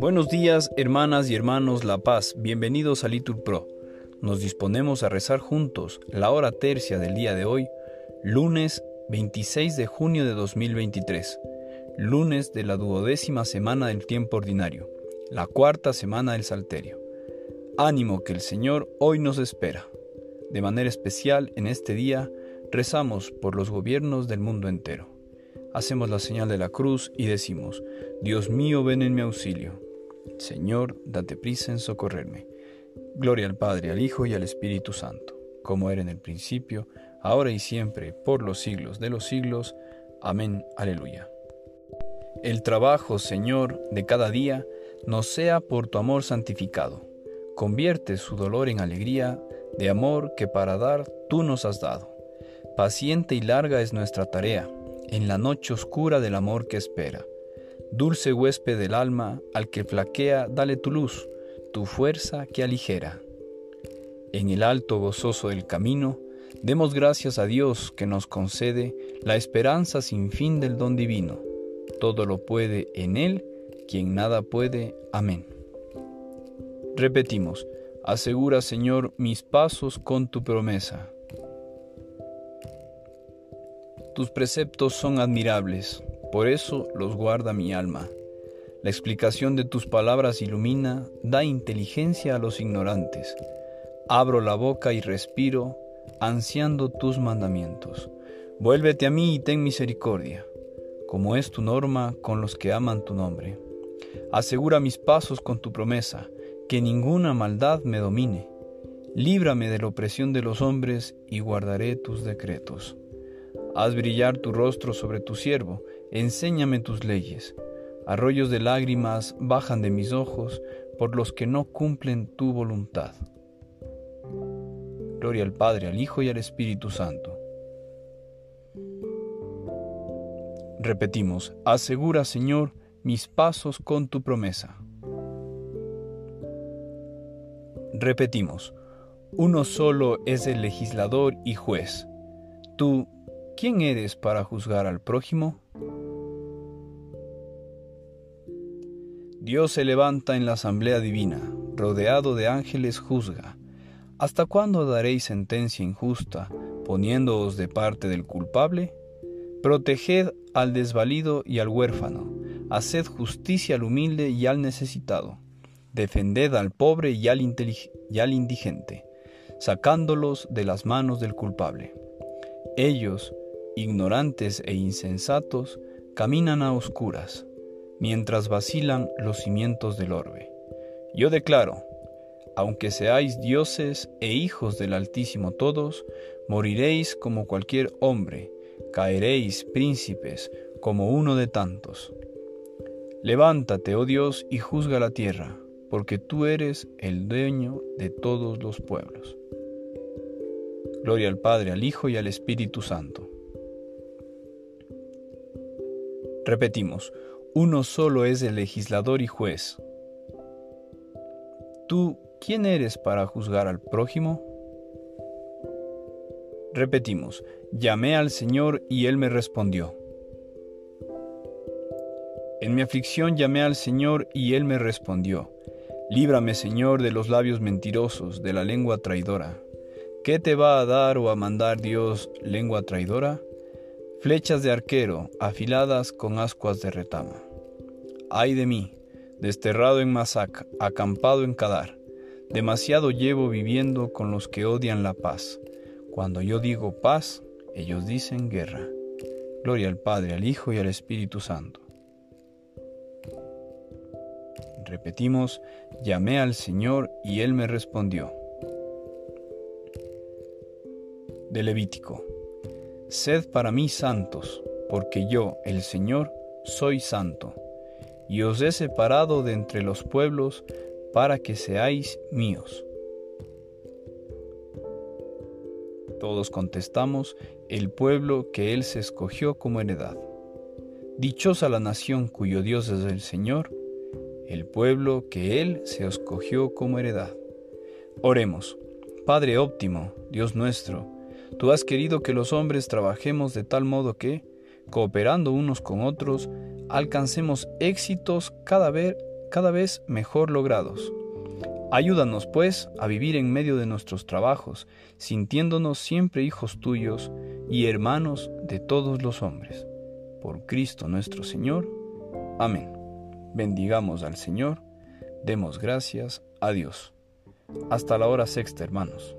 Buenos días, hermanas y hermanos La Paz. Bienvenidos a Litur Pro. Nos disponemos a rezar juntos la hora tercia del día de hoy, lunes 26 de junio de 2023, lunes de la duodécima semana del tiempo ordinario, la cuarta semana del Salterio. Ánimo que el Señor hoy nos espera. De manera especial, en este día, rezamos por los gobiernos del mundo entero. Hacemos la señal de la cruz y decimos, Dios mío, ven en mi auxilio. Señor, date prisa en socorrerme. Gloria al Padre, al Hijo y al Espíritu Santo, como era en el principio, ahora y siempre, por los siglos de los siglos. Amén. Aleluya. El trabajo, Señor, de cada día, nos sea por tu amor santificado. Convierte su dolor en alegría, de amor que para dar tú nos has dado. Paciente y larga es nuestra tarea, en la noche oscura del amor que espera. Dulce huésped del alma, al que flaquea, dale tu luz, tu fuerza que aligera. En el alto gozoso del camino, demos gracias a Dios que nos concede la esperanza sin fin del don divino. Todo lo puede en Él, quien nada puede. Amén. Repetimos, asegura Señor mis pasos con tu promesa. Tus preceptos son admirables por eso los guarda mi alma. La explicación de tus palabras ilumina, da inteligencia a los ignorantes. Abro la boca y respiro, ansiando tus mandamientos. Vuélvete a mí y ten misericordia, como es tu norma con los que aman tu nombre. Asegura mis pasos con tu promesa, que ninguna maldad me domine. Líbrame de la opresión de los hombres y guardaré tus decretos. Haz brillar tu rostro sobre tu siervo, enséñame tus leyes. Arroyos de lágrimas bajan de mis ojos por los que no cumplen tu voluntad. Gloria al Padre, al Hijo y al Espíritu Santo. Repetimos, asegura Señor mis pasos con tu promesa. Repetimos, uno solo es el legislador y juez. Tú, ¿quién eres para juzgar al prójimo? Dios se levanta en la asamblea divina, rodeado de ángeles juzga. ¿Hasta cuándo daréis sentencia injusta, poniéndoos de parte del culpable? Proteged al desvalido y al huérfano, haced justicia al humilde y al necesitado, defended al pobre y al, y al indigente, sacándolos de las manos del culpable. Ellos, ignorantes e insensatos, caminan a oscuras mientras vacilan los cimientos del orbe. Yo declaro, aunque seáis dioses e hijos del Altísimo todos, moriréis como cualquier hombre, caeréis príncipes como uno de tantos. Levántate, oh Dios, y juzga la tierra, porque tú eres el dueño de todos los pueblos. Gloria al Padre, al Hijo y al Espíritu Santo. Repetimos, uno solo es el legislador y juez. ¿Tú quién eres para juzgar al prójimo? Repetimos, llamé al Señor y Él me respondió. En mi aflicción llamé al Señor y Él me respondió. Líbrame, Señor, de los labios mentirosos, de la lengua traidora. ¿Qué te va a dar o a mandar Dios, lengua traidora? Flechas de arquero, afiladas con ascuas de retama. Ay de mí, desterrado en Masac, acampado en Kadar. Demasiado llevo viviendo con los que odian la paz. Cuando yo digo paz, ellos dicen guerra. Gloria al Padre, al Hijo y al Espíritu Santo. Repetimos, llamé al Señor y Él me respondió. De Levítico. Sed para mí santos, porque yo, el Señor, soy santo, y os he separado de entre los pueblos para que seáis míos. Todos contestamos, el pueblo que Él se escogió como heredad. Dichosa la nación cuyo Dios es el Señor, el pueblo que Él se escogió como heredad. Oremos, Padre óptimo, Dios nuestro, Tú has querido que los hombres trabajemos de tal modo que, cooperando unos con otros, alcancemos éxitos cada vez, cada vez mejor logrados. Ayúdanos, pues, a vivir en medio de nuestros trabajos, sintiéndonos siempre hijos tuyos y hermanos de todos los hombres. Por Cristo nuestro Señor. Amén. Bendigamos al Señor, demos gracias a Dios. Hasta la hora sexta, hermanos.